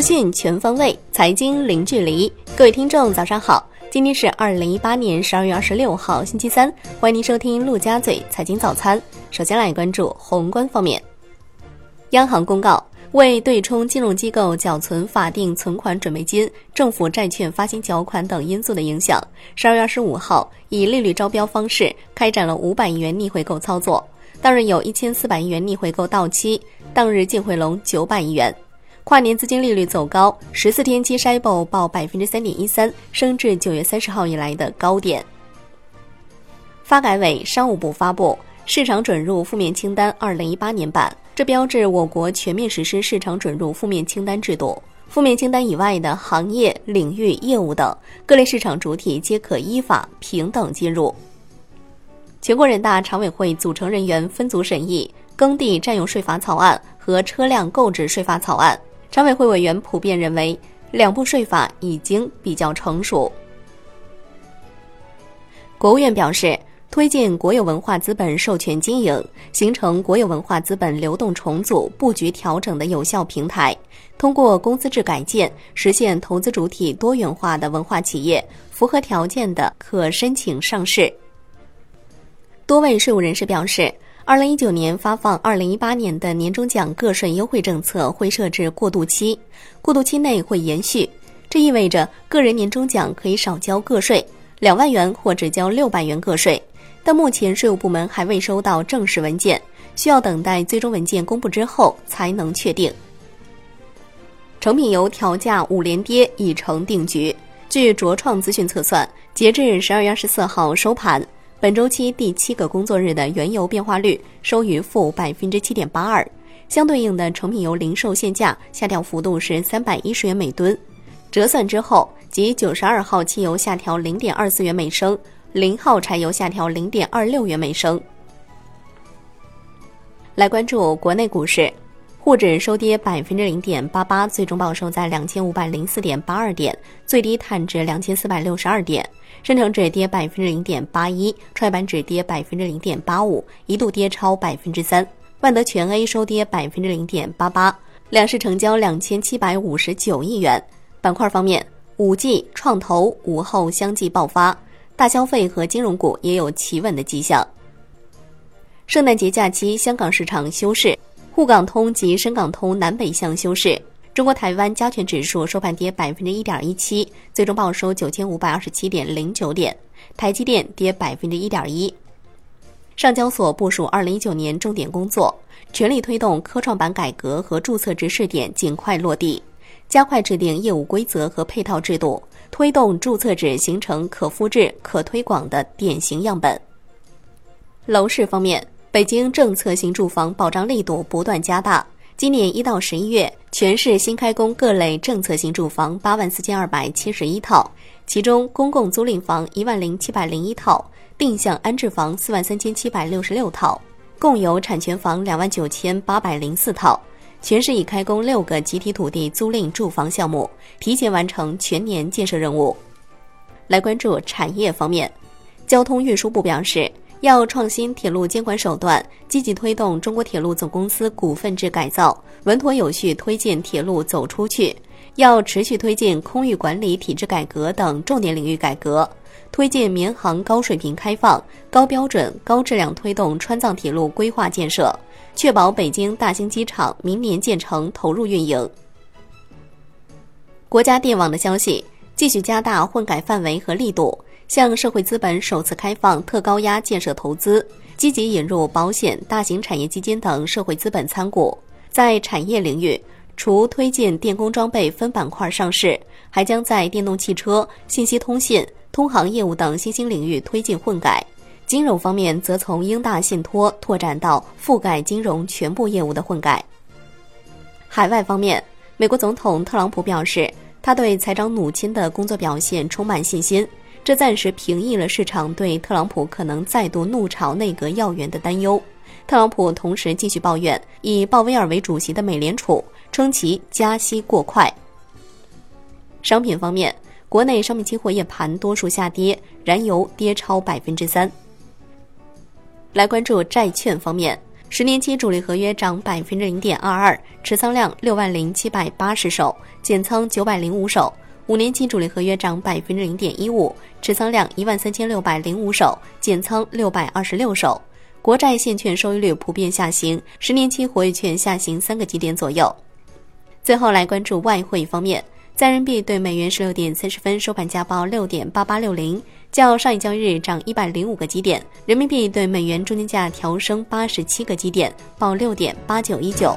资讯全方位，财经零距离。各位听众，早上好！今天是二零一八年十二月二十六号，星期三。欢迎您收听陆家嘴财经早餐。首先来关注宏观方面。央行公告，为对冲金融机构缴存法定存款准备金、政府债券发行缴款等因素的影响，十二月二十五号以利率招标方式开展了五百亿元逆回购操作。当日有一千四百亿元逆回购到期，当日净回笼九百亿元。跨年资金利率走高，十四天期 s h i b o 报百分之三点一三，升至九月三十号以来的高点。发改委、商务部发布市场准入负面清单二零一八年版，这标志我国全面实施市场准入负面清单制度。负面清单以外的行业、领域、业务等各类市场主体皆可依法平等进入。全国人大常委会组成人员分组审议耕地占用税法草案和车辆购置税法草案。常委会委员普遍认为，两部税法已经比较成熟。国务院表示，推进国有文化资本授权经营，形成国有文化资本流动重组、布局调整的有效平台，通过公司制改建，实现投资主体多元化的文化企业符合条件的可申请上市。多位税务人士表示。二零一九年发放二零一八年的年终奖个税优惠政策会设置过渡期，过渡期内会延续。这意味着个人年终奖可以少交个税，两万元或只交六百元个税。但目前税务部门还未收到正式文件，需要等待最终文件公布之后才能确定。成品油调价五连跌已成定局。据卓创资讯测算，截至十二月二十四号收盘。本周期第七个工作日的原油变化率收于负百分之七点八二，相对应的成品油零售限价下调幅度是三百一十元每吨，折算之后，即九十二号汽油下调零点二四元每升，零号柴油下调零点二六元每升。来关注国内股市。沪指收跌百分之零点八八，最终报收在两千五百零四点八二点，最低探至两千四百六十二点。深成指跌百分之零点八一，创业板指跌百分之零点八五，一度跌超百分之三。万德全 A 收跌百分之零点八八，两市成交两千七百五十九亿元。板块方面，五 G、创投午后相继爆发，大消费和金融股也有企稳的迹象。圣诞节假期，香港市场休市。沪港通及深港通南北向休市。中国台湾加权指数收盘跌百分之一点一七，最终报收九千五百二十七点零九点。台积电跌百分之一点一。上交所部署二零一九年重点工作，全力推动科创板改革和注册制试点尽快落地，加快制定业务规则和配套制度，推动注册制形成可复制、可推广的典型样本。楼市方面。北京政策性住房保障力度不断加大。今年一到十一月，全市新开工各类政策性住房八万四千二百七十一套，其中公共租赁房一万零七百零一套，定向安置房四万三千七百六十六套，共有产权房两万九千八百零四套。全市已开工六个集体土地租赁住房项目，提前完成全年建设任务。来关注产业方面，交通运输部表示。要创新铁路监管手段，积极推动中国铁路总公司股份制改造，稳妥有序推进铁路走出去。要持续推进空域管理体制改革等重点领域改革，推进民航高水平开放、高标准、高质量推动川藏铁路规划建设，确保北京大兴机场明年建成投入运营。国家电网的消息，继续加大混改范围和力度。向社会资本首次开放特高压建设投资，积极引入保险、大型产业基金等社会资本参股。在产业领域，除推进电工装备分板块上市，还将在电动汽车、信息通信、通航业务等新兴领域推进混改。金融方面，则从英大信托拓展到覆盖金融全部业务的混改。海外方面，美国总统特朗普表示，他对财长努钦的工作表现充满信心。这暂时平抑了市场对特朗普可能再度怒炒内阁要员的担忧。特朗普同时继续抱怨以鲍威尔为主席的美联储，称其加息过快。商品方面，国内商品期货夜盘多数下跌，燃油跌超百分之三。来关注债券方面，十年期主力合约涨百分之零点二二，持仓量六万零七百八十手，减仓九百零五手；五年期主力合约涨百分之零点一五，持仓量一万三千六百零五手，减仓六百二十六手。国债现券收益率普遍下行，十年期活跃券下行三个基点左右。最后来关注外汇方面。在人民币对美元十六点三十分收盘价报六点八八六零，较上一交易日涨一百零五个基点。人民币对美元中间价调升八十七个基点，报六点八九一九。